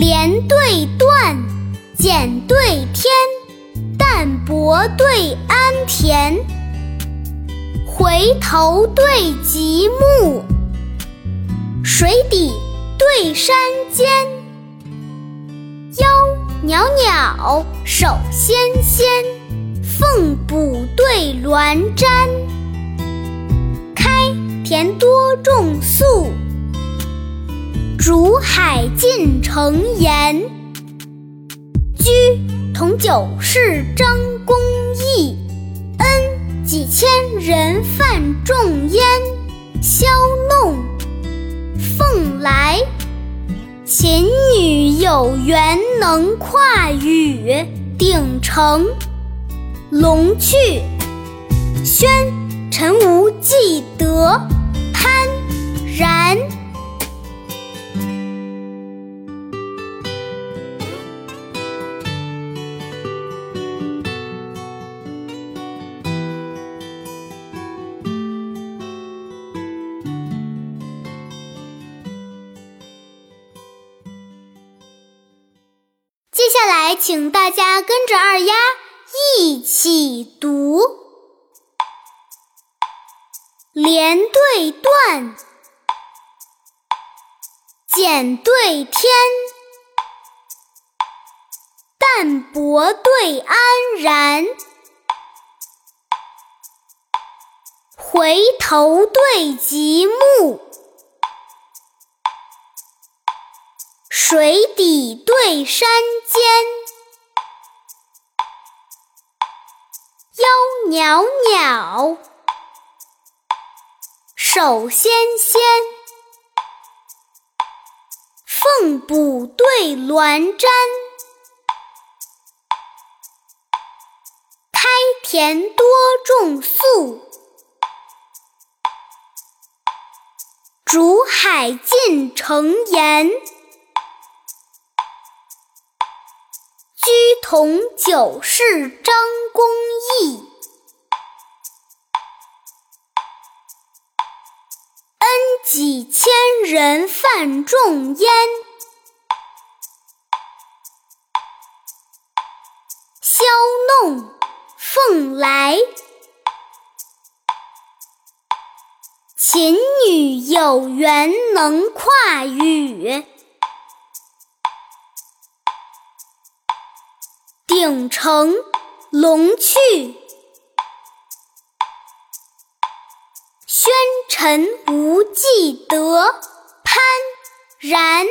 连对断，简对天，淡泊对安恬，回头对极目，水底对山间，腰袅袅，手纤纤，凤补对鸾瞻，开田多种粟。竹海尽成盐，居同九世张公义，恩几千人犯众焉。萧弄凤来，秦女有缘能跨羽，鼎成龙去，宣臣无忌得潘然。下来，请大家跟着二丫一起读：连对断，简对天，淡泊对安然，回头对极目。水底对山间，腰袅袅，手纤纤，凤补对鸾瞻，开田多种粟，竹海尽成盐。同九世张公义，恩几千人犯众焉。萧弄凤来，秦女有缘能跨羽。鼎成龙去，宣臣无忌得潘然。